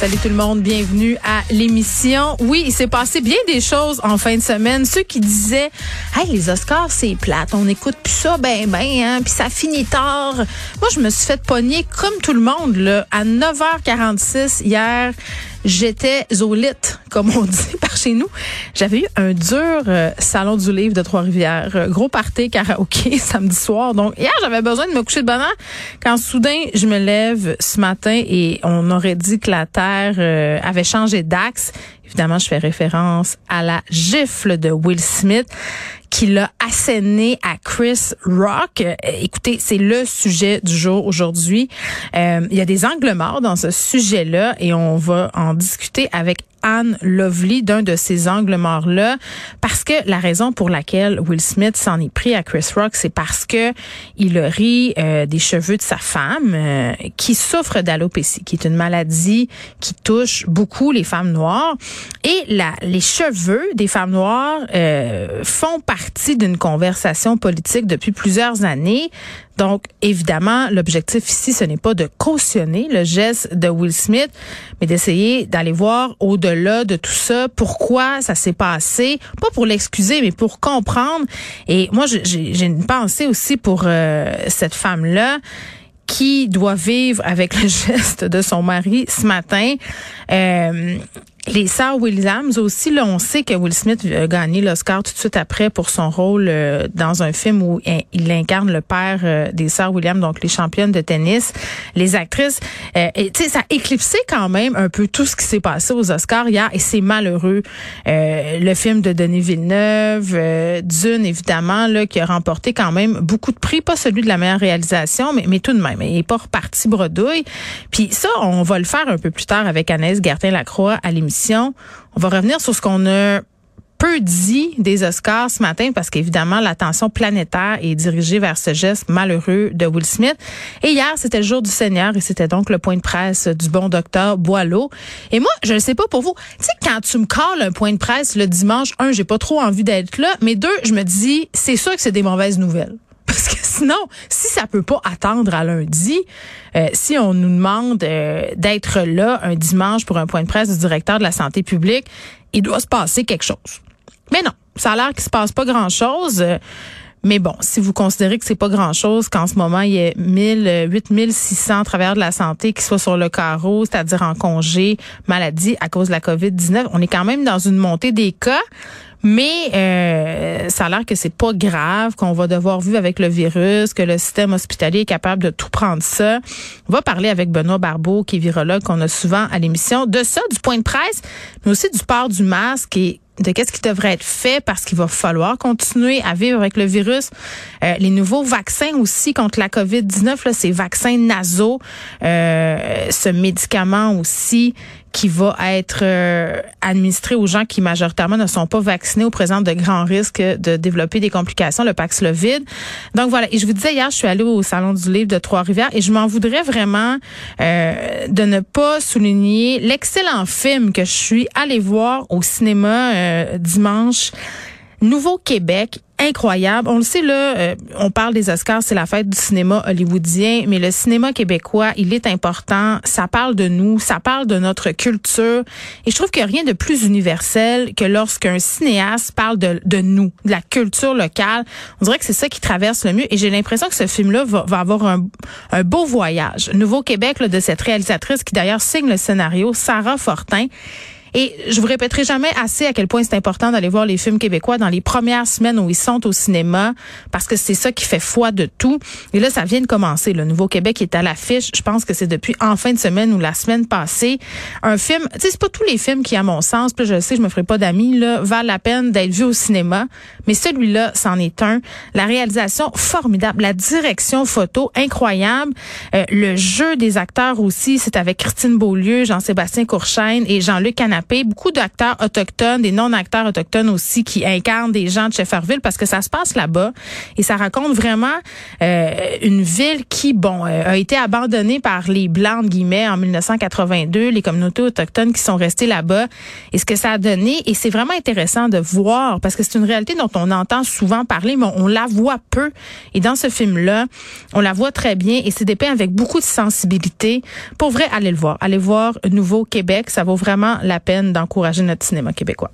Salut tout le monde, bienvenue à l'émission. Oui, il s'est passé bien des choses en fin de semaine. Ceux qui disaient, hey, les Oscars, c'est plate, on écoute plus ça, ben, ben, hein, puis ça finit tard. Moi, je me suis fait pogner comme tout le monde, là, à 9h46 hier. J'étais au lit, comme on dit par chez nous. J'avais eu un dur euh, salon du livre de Trois-Rivières. Euh, gros party karaoké samedi soir. Donc, hier, j'avais besoin de me coucher de bonne. Quand soudain, je me lève ce matin et on aurait dit que la Terre euh, avait changé d'axe. Évidemment, je fais référence à la gifle de Will Smith qui l'a asséné à Chris Rock. Euh, écoutez, c'est le sujet du jour aujourd'hui. Euh, il y a des angles morts dans ce sujet-là et on va en discuter avec Anne Lovely d'un de ces angles morts-là parce que la raison pour laquelle Will Smith s'en est pris à Chris Rock, c'est parce que il a ri euh, des cheveux de sa femme euh, qui souffre d'alopécie, qui est une maladie qui touche beaucoup les femmes noires. Et la, les cheveux des femmes noires euh, font partie d'une conversation politique depuis plusieurs années donc, évidemment, l'objectif ici, ce n'est pas de cautionner le geste de Will Smith, mais d'essayer d'aller voir au-delà de tout ça, pourquoi ça s'est passé, pas pour l'excuser, mais pour comprendre. Et moi, j'ai une pensée aussi pour euh, cette femme-là qui doit vivre avec le geste de son mari ce matin. Euh, les sœurs Williams aussi, là, on sait que Will Smith a gagné l'Oscar tout de suite après pour son rôle euh, dans un film où il incarne le père euh, des sœurs Williams, donc les championnes de tennis, les actrices. Euh, et tu sais, ça a éclipsé quand même un peu tout ce qui s'est passé aux Oscars hier, et c'est malheureux. le film de Denis Villeneuve, Dune évidemment, là, qui a remporté quand même beaucoup de prix, pas celui de la meilleure réalisation, mais, tout de même, il est pas reparti bredouille. Puis ça, on va le faire un peu plus tard avec Anaïs Gertin-Lacroix à l'émission on va revenir sur ce qu'on a peu dit des Oscars ce matin parce qu'évidemment l'attention planétaire est dirigée vers ce geste malheureux de Will Smith. Et hier, c'était le jour du Seigneur et c'était donc le point de presse du bon docteur Boileau. Et moi, je ne sais pas pour vous, tu sais quand tu me calls un point de presse le dimanche, un, j'ai pas trop envie d'être là, mais deux, je me dis c'est sûr que c'est des mauvaises nouvelles. Sinon, si ça peut pas attendre à lundi, euh, si on nous demande euh, d'être là un dimanche pour un point de presse du directeur de la santé publique, il doit se passer quelque chose. Mais non, ça a l'air qu'il se passe pas grand-chose. mais bon, si vous considérez que c'est pas grand-chose, qu'en ce moment, il y a 1000, 8600 travailleurs de la santé qui soient sur le carreau, c'est-à-dire en congé, maladie à cause de la COVID-19, on est quand même dans une montée des cas. Mais euh, ça a l'air que c'est pas grave, qu'on va devoir vivre avec le virus, que le système hospitalier est capable de tout prendre ça. On va parler avec Benoît Barbeau, qui est virologue, qu'on a souvent à l'émission, de ça, du point de presse, mais aussi du port du masque et de qu'est-ce qui devrait être fait parce qu'il va falloir continuer à vivre avec le virus. Euh, les nouveaux vaccins aussi contre la COVID-19, ces vaccins nasaux, euh, ce médicament aussi qui va être euh, administré aux gens qui majoritairement ne sont pas vaccinés ou présentent de grands risques de développer des complications, le Paxlovid. Donc voilà, et je vous disais hier, je suis allée au salon du livre de Trois-Rivières et je m'en voudrais vraiment euh, de ne pas souligner l'excellent film que je suis allée voir au cinéma euh, dimanche. Nouveau Québec, incroyable. On le sait là, euh, on parle des Oscars, c'est la fête du cinéma hollywoodien, mais le cinéma québécois, il est important. Ça parle de nous, ça parle de notre culture, et je trouve a rien de plus universel que lorsqu'un cinéaste parle de, de nous, de la culture locale. On dirait que c'est ça qui traverse le mieux, et j'ai l'impression que ce film-là va, va, avoir un, un beau voyage. Nouveau Québec là, de cette réalisatrice qui d'ailleurs signe le scénario, Sarah Fortin. Et je vous répéterai jamais assez à quel point c'est important d'aller voir les films québécois dans les premières semaines où ils sont au cinéma, parce que c'est ça qui fait foi de tout. Et là, ça vient de commencer. Le Nouveau-Québec est à l'affiche. Je pense que c'est depuis en fin de semaine ou la semaine passée. Un film, tu sais, c'est pas tous les films qui, à mon sens, puis je sais, je me ferai pas d'amis, là, valent la peine d'être vus au cinéma. Mais celui-là, c'en est un. La réalisation formidable, la direction photo incroyable, euh, le jeu des acteurs aussi. C'est avec Christine Beaulieu, Jean-Sébastien Courchaine et Jean-Luc Canapé Beaucoup d'acteurs autochtones, des non-acteurs autochtones aussi qui incarnent des gens de Shefferville parce que ça se passe là-bas et ça raconte vraiment euh, une ville qui, bon, euh, a été abandonnée par les Blancs, de guillemets, en 1982, les communautés autochtones qui sont restées là-bas et ce que ça a donné. Et c'est vraiment intéressant de voir parce que c'est une réalité dont on entend souvent parler, mais on la voit peu. Et dans ce film-là, on la voit très bien et c'est dépeint avec beaucoup de sensibilité. Pour vrai, allez le voir. Allez voir Nouveau Québec. Ça vaut vraiment la d'encourager notre cinéma québécois.